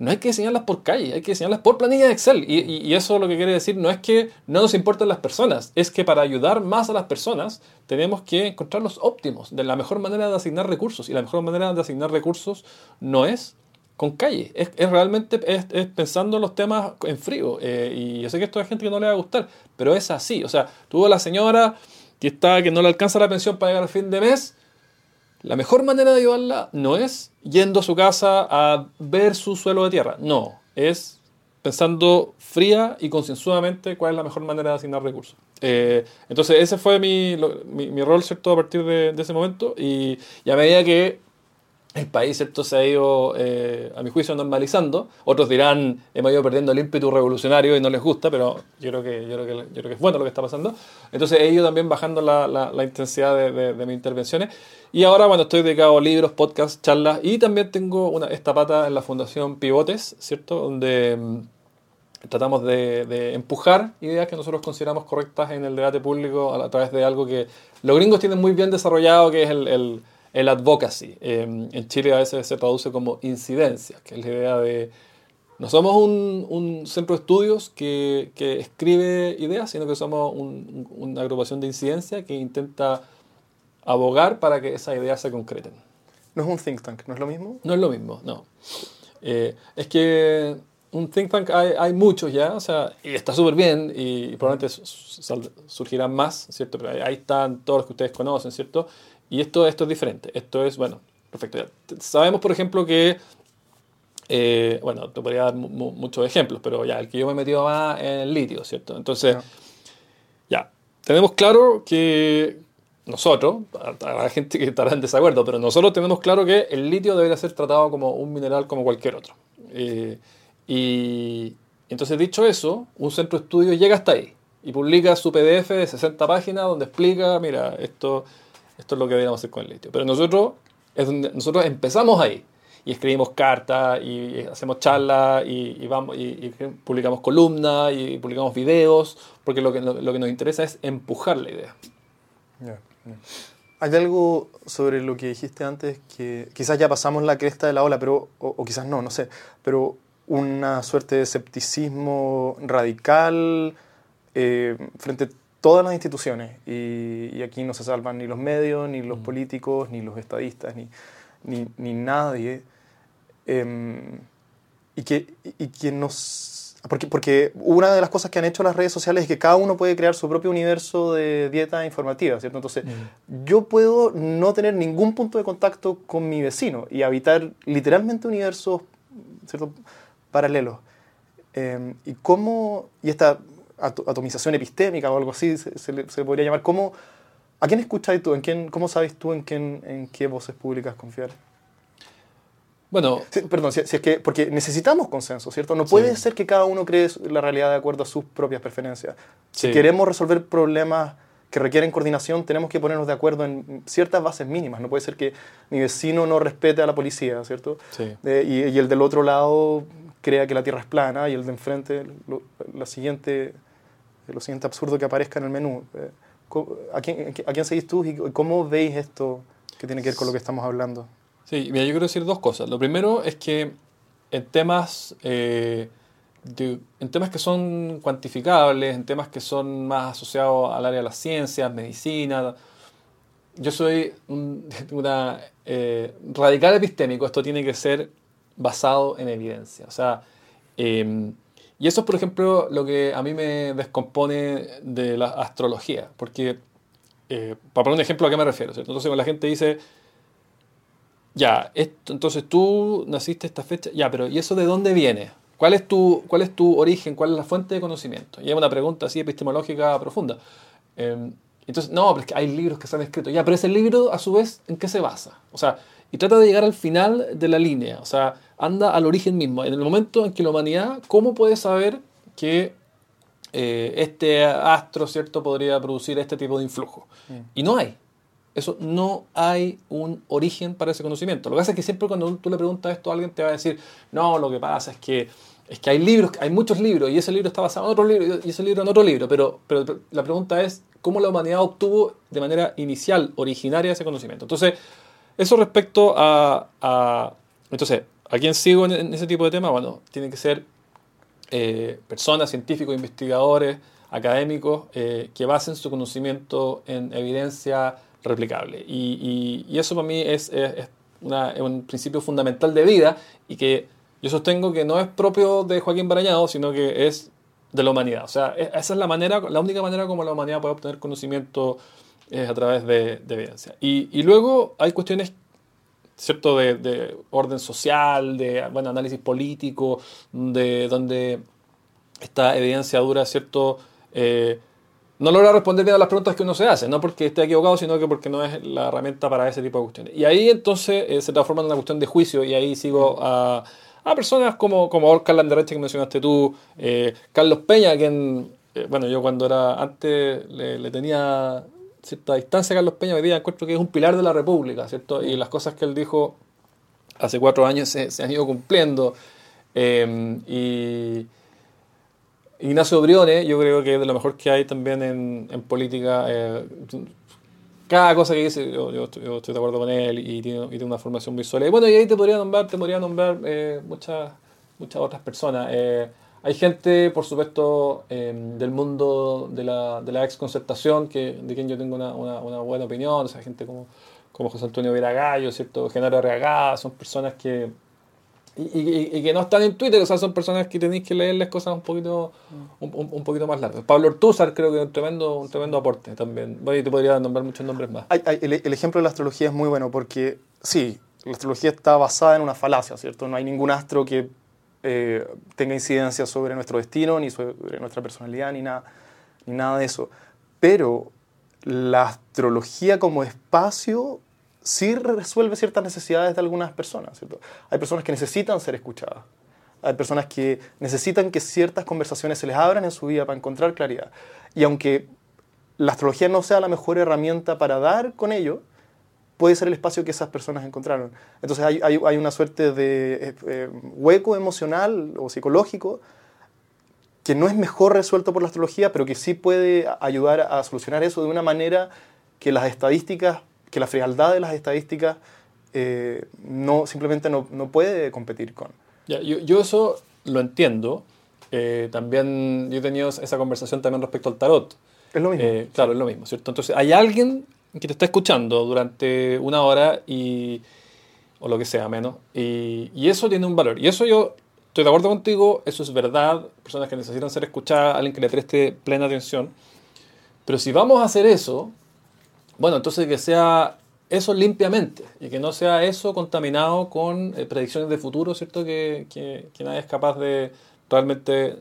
no hay que diseñarlas por calle, hay que diseñarlas por planilla de Excel. Y, y, eso lo que quiere decir no es que no nos importen las personas, es que para ayudar más a las personas tenemos que encontrar los óptimos, de la mejor manera de asignar recursos. Y la mejor manera de asignar recursos no es con calle. Es, es realmente es, es, pensando los temas en frío. Eh, y yo sé que esto hay gente que no le va a gustar, pero es así. O sea, tuvo la señora que está que no le alcanza la pensión para llegar al fin de mes. La mejor manera de ayudarla no es yendo a su casa a ver su suelo de tierra. No. es pensando fría y concienzudamente cuál es la mejor manera de asignar recursos. Eh, entonces ese fue mi, mi, rol, ¿cierto? A partir de, de ese momento y, y, a medida que el país, ¿cierto? Se ha ido, eh, a mi juicio, normalizando. Otros dirán, hemos ido perdiendo el ímpetu revolucionario y no les gusta, pero yo creo que, yo creo que, yo creo que es bueno lo que está pasando. Entonces he ido también bajando la, la, la intensidad de, de, de, mis intervenciones. Y ahora, bueno, estoy dedicado a libros, podcasts, charlas y también tengo una, esta pata en la Fundación Pivotes, ¿cierto? Donde mm, tratamos de, de, empujar ideas que nosotros consideramos correctas en el debate público a, a, través de algo que los gringos tienen muy bien desarrollado, que es el, el el advocacy. Eh, en Chile a veces se traduce como incidencia, que es la idea de... No somos un, un centro de estudios que, que, escribe ideas, sino que somos un, una agrupación de incidencia que intenta abogar para que esas ideas se concreten. ¿No es un think tank? ¿No es lo mismo? No es lo mismo, no. Eh, es que un think tank hay, hay muchos ya, o sea, y está súper bien y, probablemente surgirán más, ¿cierto? Pero ahí están todos los que ustedes conocen, ¿cierto? Y esto, esto es diferente. Esto es, bueno, perfecto. Sabemos, por ejemplo, que, eh, bueno, te podría dar muchos ejemplos, pero ya, el que yo me he metido más en el litio, ¿cierto? Entonces, no. ya, tenemos claro que nosotros, habrá gente que estará en desacuerdo, pero nosotros tenemos claro que el litio debería ser tratado como un mineral como cualquier otro. Eh, y entonces, dicho eso, un centro de estudios llega hasta ahí y publica su PDF de 60 páginas donde explica, mira, esto esto es lo que deberíamos hacer con el litio. Pero nosotros, es donde nosotros empezamos ahí. Y escribimos cartas, y hacemos charlas, y, y, vamos, y, y, publicamos columnas, y publicamos videos, porque lo que, lo, lo, que nos interesa es empujar la idea. Yeah, yeah. Hay algo sobre lo que dijiste antes que quizás ya pasamos la cresta de la ola, pero, o, o quizás no, no sé, pero una suerte de escepticismo radical eh, frente a todas las instituciones y, y, aquí no se salvan ni los medios, ni los mm. políticos, ni los estadistas, ni, ni, ni nadie. Eh, y, que, y que nos... Porque, porque una de las cosas que han hecho las redes sociales es que cada uno puede crear su propio universo de dieta informativa, ¿cierto? Entonces, mm. yo puedo no tener ningún punto de contacto con mi vecino y habitar literalmente universos, ¿cierto? Paralelos. Eh, y cómo... Y esta atomización epistémica o algo así, se, se, se podría llamar. ¿Cómo, ¿A quién escuchas tú? ¿En quién, ¿Cómo sabes tú en, quién, en qué voces públicas confiar? Bueno, sí, perdón, si, si, es que porque necesitamos consenso, ¿cierto? No puede sí. ser que cada uno cree la realidad de acuerdo a sus propias preferencias. Si sí. queremos resolver problemas que requieren coordinación, tenemos que ponernos de acuerdo en ciertas bases mínimas. No puede ser que mi vecino no respete a la policía, ¿cierto? Eh, y, y, el del otro lado crea que la Tierra es plana y el de enfrente, lo, la siguiente lo siguiente absurdo que aparezca en el menú. Eh, ¿A quién, a quién seguís tú y cómo veis esto que tiene que ver con lo que estamos hablando? Sí, mira, yo quiero decir dos cosas. Lo primero es que en temas, eh, de, en temas que son cuantificables, en temas que son más asociados al área de las ciencias, medicina, yo soy un, una eh, radical epistémico. Esto tiene que ser basado en evidencia. O sea, eh, y eso es, por ejemplo, lo que a mí me descompone de la astrología. Porque, eh, para poner un ejemplo, ¿a qué me refiero? ¿cierto? Entonces, cuando la gente dice, ya, esto, entonces tú naciste esta fecha, ya, pero ¿y eso de dónde viene? ¿Cuál es, tu, ¿Cuál es tu origen? ¿Cuál es la fuente de conocimiento? Y es una pregunta así epistemológica profunda. Eh, entonces, no, pero es que hay libros que se han escrito. Ya, pero ese libro, a su vez, ¿en qué se basa? O sea, y trata de llegar al final de la línea. O sea, anda al origen mismo. En el momento en que la humanidad, ¿cómo puede saber que eh, este astro, ¿cierto?, podría producir este tipo de influjo. Mm. Y no hay. Eso no hay un origen para ese conocimiento. Lo que pasa es que siempre cuando tú le preguntas esto a alguien te va a decir, no, lo que pasa es que, es que hay libros, hay muchos libros y ese libro está basado en otro libro y ese libro en otro libro. Pero, pero la pregunta es, ¿cómo la humanidad obtuvo de manera inicial, originaria, ese conocimiento? Entonces, eso respecto a, a entonces, ¿A quién sigo en, ese tipo de temas? Bueno, tienen que ser eh, personas, científicos, investigadores, académicos, eh, que basen su conocimiento en evidencia replicable. Y, y, y eso para mí es, es, es, una, es, un principio fundamental de vida y que yo sostengo que no es propio de Joaquín Barañado, sino que es de la humanidad. O sea, esa es la manera, la única manera como la humanidad puede obtener conocimiento es a través de, de evidencia. Y, y luego hay cuestiones ¿cierto? De, de, orden social, de bueno, análisis político, de donde esta evidencia dura, ¿cierto? Eh, no logra responder bien a las preguntas que uno se hace, no porque esté equivocado, sino que porque no es la herramienta para ese tipo de cuestiones. Y ahí entonces eh, se transforma en una cuestión de juicio y ahí sigo a, a personas como, como Carlos Landerreche que mencionaste tú, eh, Carlos Peña, quien, eh, bueno, yo cuando era antes le, le, tenía cierta distancia Carlos Peña, hoy día encuentro que es un pilar de la República, ¿cierto? Y las cosas que él dijo hace cuatro años se, han ido cumpliendo. y Ignacio Briones, yo creo que es de lo mejor que hay también en, política. Eh, cada cosa que dice, yo, estoy, de acuerdo con él y tiene, una formación visual. Y bueno, y ahí te podría nombrar, te podría nombrar eh, muchas, muchas otras personas. Eh, hay gente, por supuesto, del mundo de la, de la exconcertación, que, de quien yo tengo una, una, una buena opinión. O sea, gente como, como José Antonio Viragallo, ¿cierto? Genaro Arriagada, son personas que y, y, y, que no están en Twitter, o sea, son personas que tenéis que leerles cosas un poquito, un, un, un poquito más largas. Pablo Ortúzar creo que es un tremendo, un tremendo aporte también. Bueno, y te podría nombrar muchos nombres más. Hay, hay, el, el, ejemplo de la astrología es muy bueno porque, sí, la astrología está basada en una falacia, ¿cierto? No hay ningún astro que eh, tenga incidencia sobre nuestro destino, ni sobre nuestra personalidad, ni nada, ni nada de eso. Pero la astrología como espacio sí resuelve ciertas necesidades de algunas personas. ¿cierto? Hay personas que necesitan ser escuchadas. Hay personas que necesitan que ciertas conversaciones se les abran en su vida para encontrar claridad. Y aunque la astrología no sea la mejor herramienta para dar con ello, puede ser el espacio que esas personas encontraron. Entonces hay, hay, hay una suerte de eh, hueco emocional o psicológico que no es mejor resuelto por la astrología, pero que sí puede ayudar a solucionar eso de una manera que las estadísticas que la frialdad de las estadísticas eh, no, simplemente no, no, puede competir con. Ya, yo, yo, eso lo entiendo. Eh, también yo he tenido esa conversación también respecto al tarot. Es lo mismo. Eh, claro, es lo mismo, ¿cierto? Entonces, hay alguien que te está escuchando durante una hora y, o lo que sea, menos, y, y eso tiene un valor. Y eso yo estoy de acuerdo contigo, eso es verdad, personas que necesitan ser escuchadas, alguien que le preste plena atención. Pero si vamos a hacer eso, bueno, entonces que sea eso limpiamente y que no sea eso contaminado con eh, predicciones de futuro, ¿cierto? Que, que, que, nadie es capaz de realmente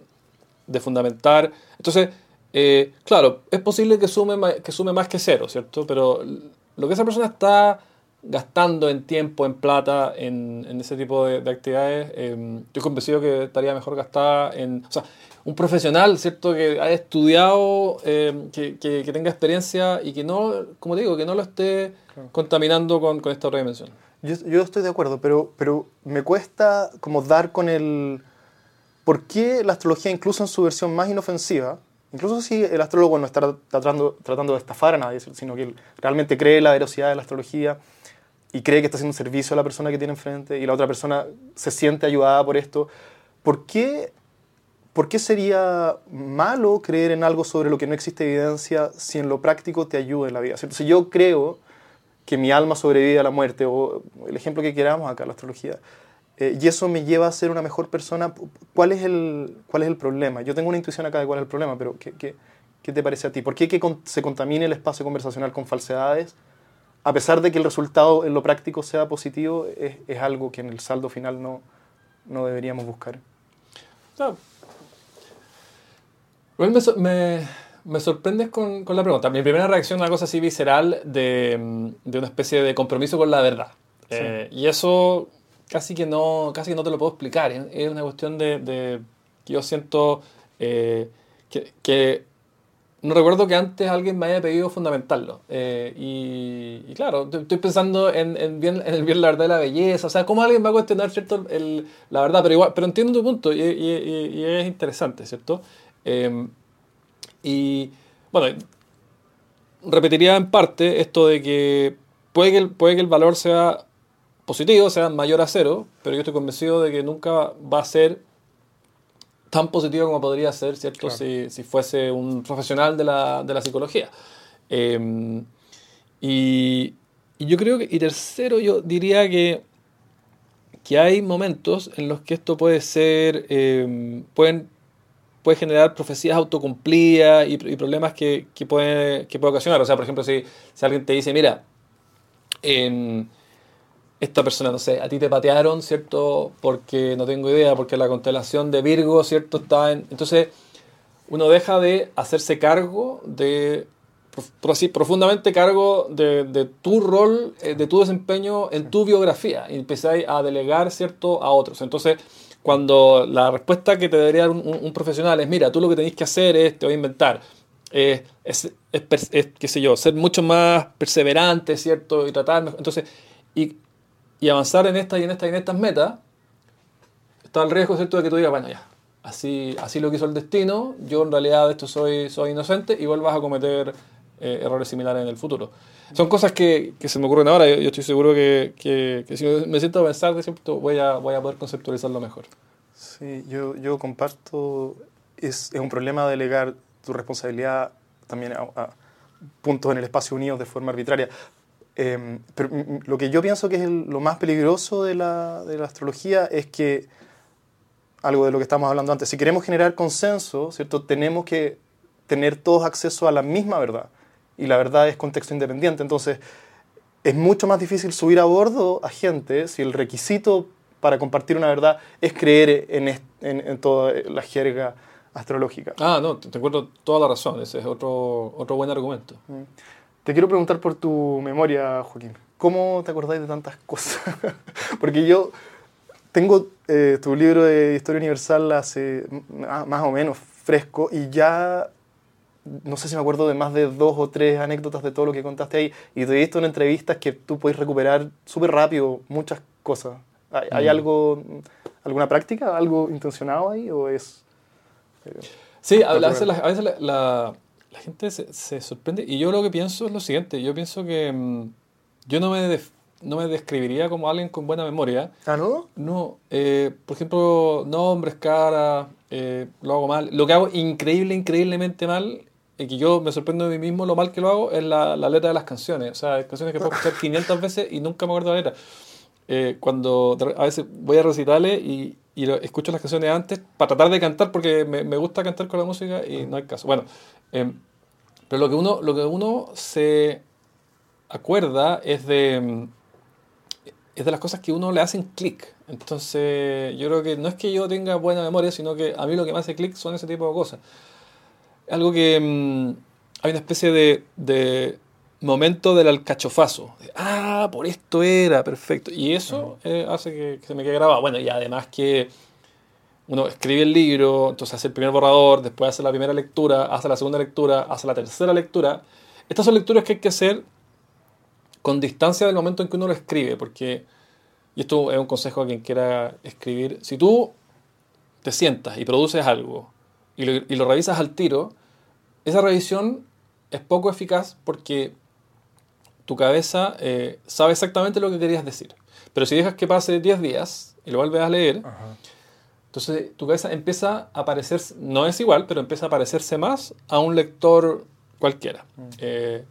de fundamentar. Entonces, eh, claro, es posible que sume, que sume más que cero, ¿cierto? Pero lo que esa persona está gastando en tiempo, en plata, en, en ese tipo de, de actividades, eh, estoy convencido que estaría mejor gastada en... O sea, un profesional, ¿cierto? Que haya estudiado, eh, que, que, que, tenga experiencia y que no, como te digo, que no lo esté claro. contaminando con, con, esta otra dimensión. Yo, yo, estoy de acuerdo, pero, pero me cuesta como dar con el... ¿Por qué la astrología, incluso en su versión más inofensiva, incluso si el astrólogo no está tratando, de estafar a nadie, sino que realmente cree la veracidad de la astrología y cree que está haciendo un servicio a la persona que tiene enfrente y la otra persona se siente ayudada por esto, ¿por qué ¿por qué sería malo creer en algo sobre lo que no existe evidencia si en lo práctico te ayuda en la vida? Si yo creo que mi alma sobrevive a la muerte, o el ejemplo que queramos acá, la astrología, eh, y eso me lleva a ser una mejor persona, ¿cuál es, el, ¿cuál es el problema? Yo tengo una intuición acá de cuál es el problema, pero ¿qué, qué, qué te parece a ti? ¿Por qué que con, se contamine el espacio conversacional con falsedades? A pesar de que el resultado en lo práctico sea positivo, es, es algo que en el saldo final no, no deberíamos buscar. No bueno, me, me, me, sorprendes con, con, la pregunta. Mi primera reacción es una cosa así visceral de, de una especie de compromiso con la verdad. Sí. Eh, y eso casi que, no, casi que no te lo puedo explicar. Es una cuestión de, que yo siento eh, que, que, no recuerdo que antes alguien me haya pedido fundamentarlo. Eh, y, claro, estoy pensando en, en, bien, en el bien la verdad de la belleza. O sea, ¿cómo alguien va a cuestionar ¿cierto? El, la verdad? Pero, igual, pero entiendo tu punto y, es interesante, ¿cierto? Eh, y bueno, repetiría en parte esto de que puede que, puede que el valor sea positivo, sea mayor a cero, pero yo estoy convencido de que nunca va a ser tan positivo como podría ser, ¿cierto? Claro. Si, si, fuese un profesional de la, de la psicología. Eh, y, y, yo creo que, y tercero, yo diría que, que hay momentos en los que esto puede ser, eh, pueden puede generar profecías autocumplidas y, y problemas que, que, puede, que puede ocasionar. O sea, por ejemplo, si, si alguien te dice, mira, en, esta persona, no sé, a ti te patearon, ¿cierto? Porque no tengo idea, porque la constelación de Virgo, ¿cierto? Está en... Entonces, uno deja de hacerse cargo de, así, profundamente cargo de, de tu rol, eh, de tu desempeño en tu biografía, y empezáis a delegar, ¿cierto?, a otros. Entonces, cuando la respuesta que te debería dar un, un, profesional es, mira, tú lo que tenéis que hacer es, te voy a inventar, es, es, es, qué sé yo, ser mucho más perseverante, ¿cierto? Y tratar, entonces, y, y avanzar en esta y en esta y en estas metas, está el riesgo, ¿cierto?, de que tú digas, bueno, ya, así, así lo quiso el destino, yo en realidad de esto soy, soy inocente y vuelvas a cometer eh, errores similares en el futuro. Son cosas que, que se me ocurren ahora, yo, yo estoy seguro que, que, que, si me siento a pensar de cierto, voy a, voy a poder conceptualizarlo mejor. Sí, yo, yo comparto, es, es un problema delegar tu responsabilidad también a, a puntos en el espacio unidos de forma arbitraria. Eh, pero lo que yo pienso que es el, lo más peligroso de la, de la astrología es que algo de lo que estamos hablando antes. Si queremos generar consenso, ¿cierto? Tenemos que tener todos acceso a la misma verdad. Y la verdad es contexto independiente. Entonces, es mucho más difícil subir a bordo a gente si el requisito para compartir una verdad es creer en, en, en toda la jerga astrológica. Ah, no, te, te encuentro toda la razón. Ese es otro, otro buen argumento. Mm. Te quiero preguntar por tu memoria, Joaquín. ¿Cómo te acordáis de tantas cosas? Porque yo tengo eh, tu libro de Historia Universal hace más o menos fresco y ya no sé si me acuerdo de más de dos o tres anécdotas de todo lo que contaste ahí y te he visto en entrevistas que tú puedes recuperar súper rápido muchas cosas. ¿Hay, ¿hay Mm. algo, alguna práctica, algo intencionado ahí o es...? eh, Sí, a, a veces, la, a veces la, la- la gente se, se sorprende y yo lo que pienso es lo siguiente, yo pienso que mm, yo no me, def- no me describiría como alguien con buena memoria, ¿Ah, no? no, eh, por ejemplo, nombres, cara, eh, lo hago mal, lo que hago increíble, increíblemente mal, y que yo me sorprendo de mí mismo lo mal que lo hago, es la, la letra de las canciones, o sea, hay canciones que puedo escuchar 500 veces y nunca me acuerdo la letra. Eh, cuando a veces voy a recitales y, y escucho las canciones antes para tratar de cantar porque me, me gusta cantar con la música y no hay caso. Bueno, eh, pero lo que uno, lo que uno se acuerda es de, mm, es de las cosas que uno le hacen clic. Entonces, yo creo que no es que yo tenga buena memoria, sino que a mí lo que me hace clic son ese tipo de cosas. Algo que mm, hay una especie de, de momento del alcachofazo. De, ah, por esto era, perfecto. Y eso eh, hace que, que se me quede grabado. Bueno, y además que uno escribe el libro, entonces hace el primer borrador, después hace la primera lectura, hace la segunda lectura, hace la tercera lectura. Estas son lecturas que hay que hacer con distancia del momento en que uno lo escribe, porque, y esto es un consejo a quien quiera escribir, si tú te sientas y produces algo y lo, revisas al tiro, esa revisión es poco eficaz porque tu cabeza eh, sabe exactamente lo que querías decir. Pero si dejas que pase 10 días y lo vuelves a leer. Entonces tu cabeza empieza a parecerse, no es igual, pero empieza a parecerse más a un lector cualquiera. Eh,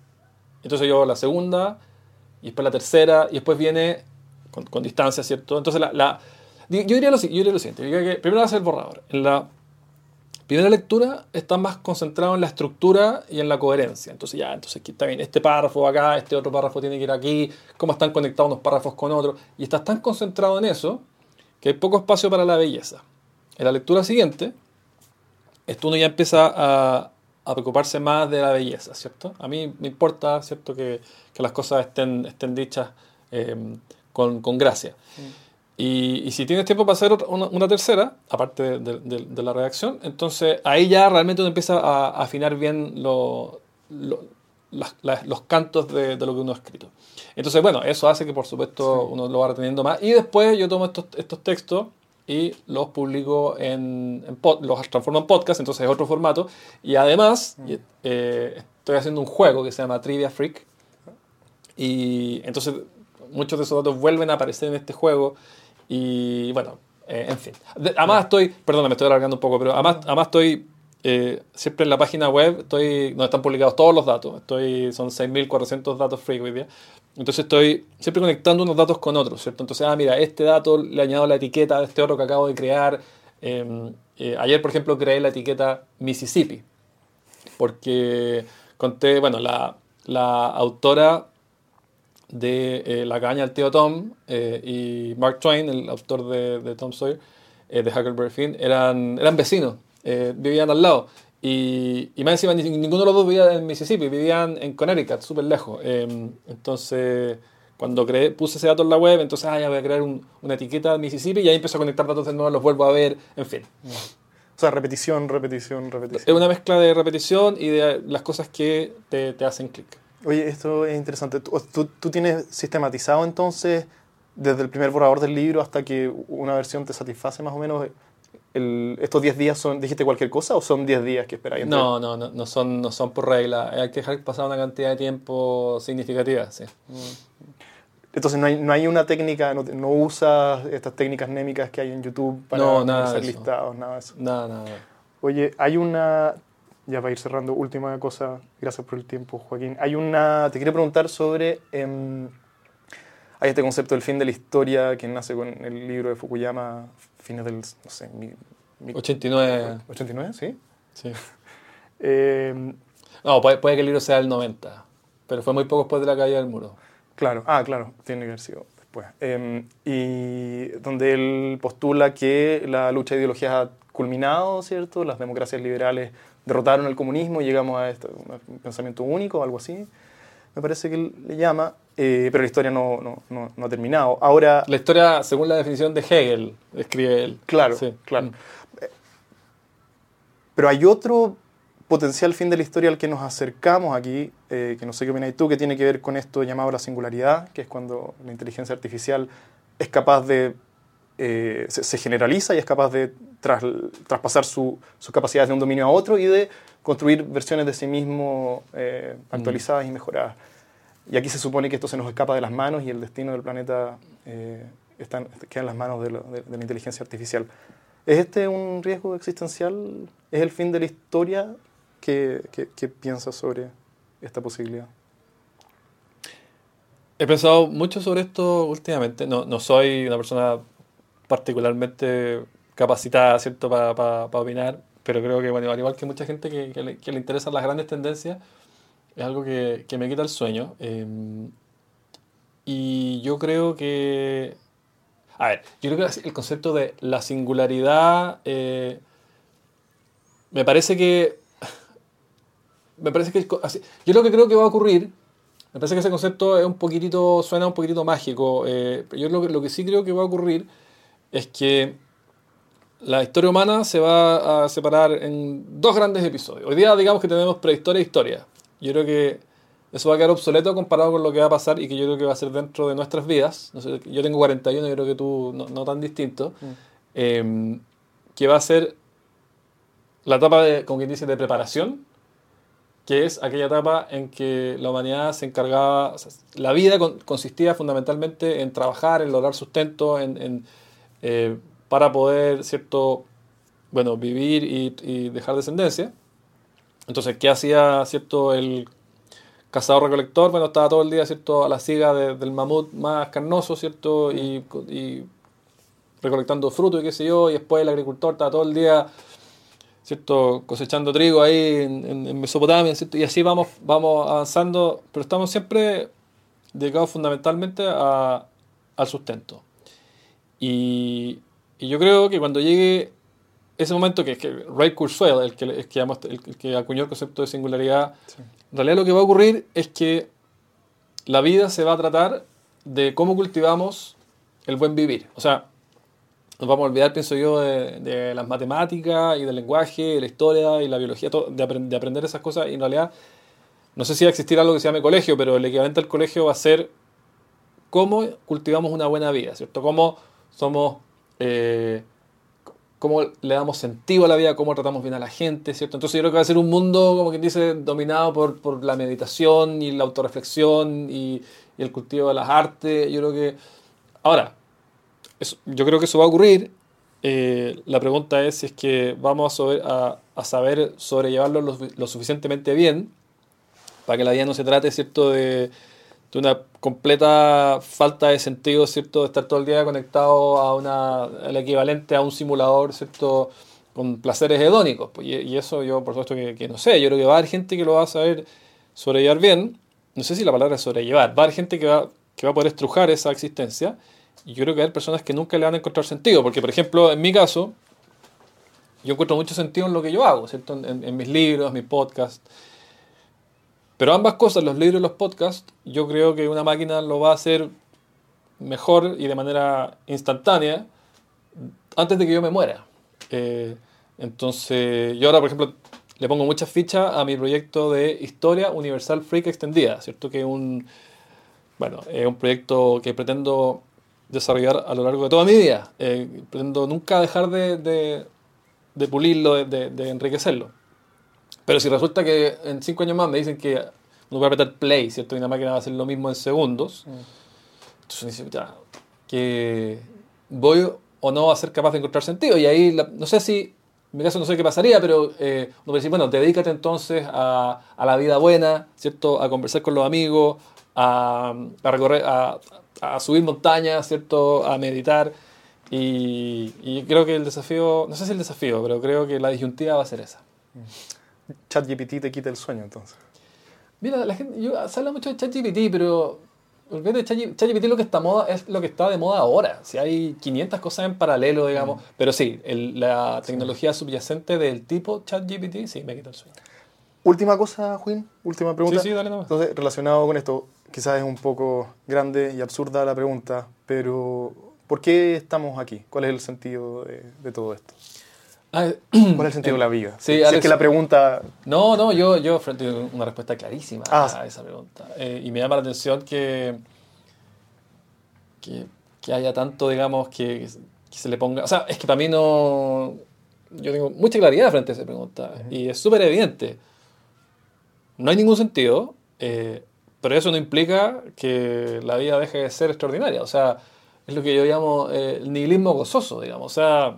entonces yo la segunda, y después la tercera, y después viene con, con distancia, ¿cierto? Entonces la, la- yo, diría lo, yo diría lo siguiente, yo diría que primero el borrador. En la primera lectura está más concentrado en la estructura y en la coherencia. Entonces ya, entonces aquí está bien, este párrafo va acá, este otro párrafo tiene que ir aquí, cómo están conectados unos párrafos con otros, y estás tan concentrado en eso que hay poco espacio para la belleza. En la lectura siguiente, esto uno ya empieza a, a preocuparse más de la belleza, ¿cierto? A mí me importa, ¿cierto?, que, que las cosas estén, estén dichas eh, con, con gracia. Y, y si tienes tiempo para hacer otra- una, una tercera, aparte de, de- de- de la redacción, entonces ahí ya realmente uno empieza a, a afinar bien lo- lo- las- las- los cantos de, de lo que uno ha escrito. Entonces, bueno, eso hace que por supuesto uno lo va reteniendo más. Y después yo tomo estos, estos textos y los publico en, en pod- los transformo en podcast, entonces es otro formato. Y además y, eh, estoy haciendo un juego que se llama Trivia Freak. Y entonces muchos de esos datos vuelven a aparecer en este juego. Y bueno, eh, en fin. De- además estoy, perdona, me estoy alargando un poco, pero además, además estoy eh, siempre en la página web, estoy donde están publicados todos los datos. Estoy, son 6.400 datos free hoy día. Entonces estoy siempre conectando unos datos con otros, ¿cierto? Entonces, ah, mira, este dato le añado la etiqueta de este otro que acabo de crear. Eh, eh, ayer, por ejemplo, creé la etiqueta Mississippi porque conté, bueno, la, la autora de eh, La cabaña del tío Tom eh, y Mark Twain, el autor de, de Tom Sawyer, eh, de Huckleberry Finn, eran, eran vecinos, vivían al lado. Y, y más encima, ninguno de los dos vivía en Mississippi, vivían en Connecticut, súper lejos. Em, entonces, cuando creé, puse ese dato en la web, entonces, ah, ya voy a crear una etiqueta de Mississippi y ahí empiezo a conectar datos de nuevo, los vuelvo a ver, en fin. O sea, repetición, repetición, repetición. Es una mezcla de repetición y de las cosas que te, te hacen clic. Oye, esto es interesante. ¿Tú, tú, tienes sistematizado entonces desde el primer borrador del libro hasta que una versión te satisface más o menos? El, ¿Estos 10 días son, dijiste cualquier cosa o son 10 días que esperáis? No, no, no, no, son, no son por regla. Hay que dejar pasar una cantidad de tiempo significativa, sí. Mm. Entonces no hay, no hay una técnica, no, no, usas estas técnicas némicas que hay en YouTube para no, nada hacer listados, nada de eso. Nada, nada. Oye, hay una, ya para ir cerrando, última cosa, gracias por el tiempo, Joaquín. Hay una, te quería preguntar sobre, eh, hay este concepto del fin de la historia que nace con el libro de Fukuyama, fines del, no sé, mi, 89. 89, sí. Sí. eh, no, puede, puede, que el libro sea del 90, pero fue muy poco después de la caída del muro. Claro, ah, claro, tiene que haber sido después. Eh, y donde él postula que la lucha de ideologías ha culminado, ¿cierto? Las democracias liberales derrotaron el comunismo y llegamos a este, un pensamiento único, algo así, me parece que él le llama, eh, pero la historia no, no, no, no, ha terminado. Ahora... La historia, según la definición de Hegel, escribe él. Claro, sí. claro. Mm. Pero hay otro potencial fin de la historia al que nos acercamos aquí, eh, que no sé qué opinas tú, que tiene que ver con esto llamado la singularidad, que es cuando la inteligencia artificial es capaz de eh, se, se, generaliza y es capaz de tras, traspasar su, sus capacidades de un dominio a otro y de construir versiones de sí mismo eh, actualizadas mm. y mejoradas. Y aquí se supone que esto se nos escapa de las manos y el destino del planeta eh, está, queda en las manos de, lo, de, de, la inteligencia artificial. ¿Es este un riesgo existencial? ¿Es el fin de la historia? ¿Qué, qué, qué piensas sobre esta posibilidad? He pensado mucho sobre esto últimamente. No, no soy una persona particularmente capacitada, ¿cierto?, para pa, pa opinar, pero creo que, bueno, al igual que mucha gente que, que, le, que le, interesan las grandes tendencias, es algo que, que me quita el sueño. Eh, y yo creo que... A ver, yo creo que el concepto de la singularidad eh, me parece que... Me parece que... Así, yo lo que creo que va a ocurrir me parece que ese concepto es un poquitito, suena un poquitito mágico. Eh, yo lo lo que sí creo que va a ocurrir es que la historia humana se va a separar en dos grandes episodios. Hoy día digamos que tenemos prehistoria e historia. Yo creo que eso va a quedar obsoleto comparado con lo que va a pasar y que yo creo que va a ser dentro de nuestras vidas. No sé, yo tengo 41, yo creo que tú no, no tan distinto. Mm. Eh, que va a ser la etapa, de, como quien dice, de preparación, que es aquella etapa en que la humanidad se encargaba, o sea, la vida con, consistía fundamentalmente en trabajar, en lograr sustento, en, en eh, para poder, ¿cierto? Bueno, vivir y, y, dejar descendencia. Entonces, ¿qué hacía, ¿cierto? El cazador-recolector, bueno, estaba todo el día, ¿cierto? A la siga de, del mamut más carnoso, ¿cierto? Y, y, recolectando fruto y qué sé yo, y después el agricultor estaba todo el día, ¿cierto? Cosechando trigo ahí en, Mesopotamia, ¿cierto? Y así vamos, vamos avanzando, pero estamos siempre dedicados fundamentalmente a, al sustento. Y, y, yo creo que cuando llegue ese momento que, que Ray Kurzweil, el que, el, que llamó, el, el, que acuñó el concepto de singularidad, sí. en realidad lo que va a ocurrir es que la vida se va a tratar de cómo cultivamos el buen vivir. O sea, nos vamos a olvidar, pienso yo, de, de las matemáticas y del lenguaje, de la historia y la biología, todo, de, aprend de aprender esas cosas. Y en realidad, no sé si va a existir algo que se llame colegio, pero el equivalente al colegio va a ser cómo cultivamos una buena vida, ¿cierto? Cómo somos, eh, cómo le damos sentido a la vida, cómo tratamos bien a la gente, ¿cierto? Entonces yo creo que va a ser un mundo, como quien dice, dominado por, la meditación y la autorreflexión y, y, el cultivo de las artes. Yo creo que... Ahora, yo creo que eso va a ocurrir. Eh, la pregunta es si es que vamos a saber sobrellevarlo lo, lo, suficientemente bien para que la vida no se trate, ¿cierto?, de de una completa falta de sentido, ¿cierto? De estar todo el día conectado a una, el equivalente a un simulador, ¿cierto? Con placeres hedónicos. Pues, y, eso yo, por supuesto, que, que, no sé. Yo creo que va a haber gente que lo va a saber sobrellevar bien. No sé si la palabra es sobrellevar. Va a haber gente que va, que va a poder estrujar esa existencia. Y yo creo que hay personas que nunca le van a encontrar sentido, porque por ejemplo, en mi caso, yo encuentro mucho sentido en lo que yo hago, ¿cierto? En, en mis libros, mis podcasts. Pero ambas cosas, los libros y los podcasts, yo creo que una máquina lo va a hacer mejor y de manera instantánea antes de que yo me muera. Eh, entonces, yo ahora, por ejemplo, le pongo muchas fichas a mi proyecto de Historia Universal Freak Extendida, ¿cierto? Que es un, bueno, es un proyecto que pretendo desarrollar a lo largo de toda mi vida. Eh, pretendo nunca dejar de, de, pulirlo, de, enriquecerlo. Pero si resulta que en cinco años más me dicen que uno puede apretar play, ¿cierto? Y una máquina va a hacer lo mismo en segundos. Mm. Entonces dice, ya, que voy o no a ser capaz de encontrar sentido. Y ahí, no sé si, en mi caso no sé qué pasaría, pero eh, uno puede decir, bueno, dedícate entonces a, a, la vida buena, ¿cierto? A conversar con los amigos, a, a recorrer, a, a, subir montañas, ¿cierto? A meditar. Y, y, creo que el desafío, no sé si el desafío, pero creo que la disyuntiva va a ser esa. ChatGPT te quita el sueño entonces. Mira, la gente, yo, se habla mucho de ChatGPT, pero ChatGPT lo que está moda es lo que está de moda ahora. Si hay 500 cosas en paralelo, digamos. Mm. Pero sí, el, la tecnología subyacente del tipo ChatGPT, sí, me quita el sueño. Última cosa, Juan, última pregunta. Sí, sí, dale nomás. Entonces, relacionado con esto, quizás es un poco grande y absurda la pregunta, pero ¿por qué estamos aquí? ¿Cuál es el sentido de, de todo esto? Ah, ¿Cuál es el sentido de la vida? Sí, si Alex, es que la pregunta... No, no, yo, yo frente una respuesta clarísima Ah. a esa pregunta. Eh, y me llama la atención que, que, que haya tanto, digamos, que, que se le ponga... O sea, es que para mí no... Yo tengo mucha claridad frente a esa pregunta. Y es súper evidente. No hay ningún sentido, eh, pero eso no implica que la vida deje de ser extraordinaria. O sea, es lo que yo llamo eh, el nihilismo gozoso, digamos. O sea,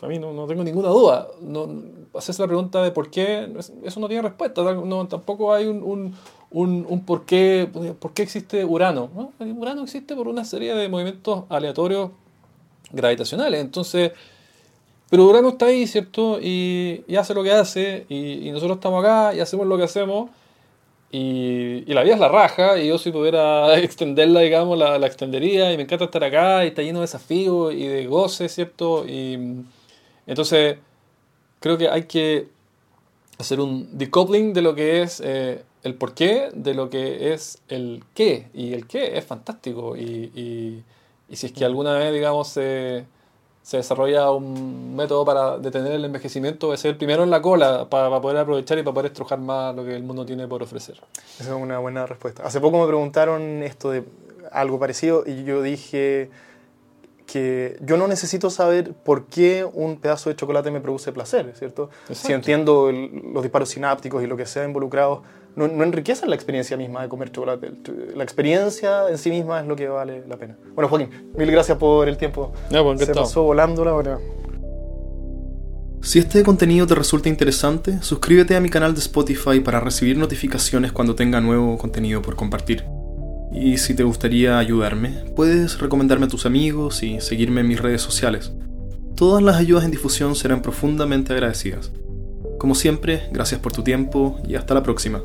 para mí no, no tengo ninguna duda. No, hacerse la pregunta de por qué, eso no tiene respuesta. No, tampoco hay un, un, un, un por, qué, por qué existe Urano. ¿no? Urano existe por una serie de movimientos aleatorios gravitacionales. Entonces, pero Urano está ahí, ¿cierto? Y, y hace lo que hace, y, y, nosotros estamos acá y hacemos lo que hacemos. Y, y, la vida es la raja, y yo si pudiera extenderla, digamos, la, la extendería, y me encanta estar acá, y está lleno de desafíos y de goce, ¿cierto? Y entonces, creo que hay que hacer un decoupling de lo que es eh, el por qué, de lo que es el qué. Y el qué es fantástico. Y, y, y si es que alguna vez, digamos, se, se, desarrolla un método para detener el envejecimiento, es el primero en la cola para, para, poder aprovechar y para poder estrujar más lo que el mundo tiene por ofrecer. Esa es una buena respuesta. Hace poco me preguntaron esto de algo parecido y yo dije que yo no necesito saber por qué un pedazo de chocolate me produce placer, ¿cierto? Exacto. Si entiendo el, los disparos sinápticos y lo que sea involucrado, no, no, enriquecen la experiencia misma de comer chocolate. La experiencia en sí misma es lo que vale la pena. Bueno, Joaquín, mil gracias por el tiempo. Ya, pues, Se pasó volando la hora. Si este contenido te resulta interesante, suscríbete a mi canal de Spotify para recibir notificaciones cuando tenga nuevo contenido por compartir. Y si te gustaría ayudarme, puedes recomendarme a tus amigos y seguirme en mis redes sociales. Todas las ayudas en difusión serán profundamente agradecidas. Como siempre, gracias por tu tiempo y hasta la próxima.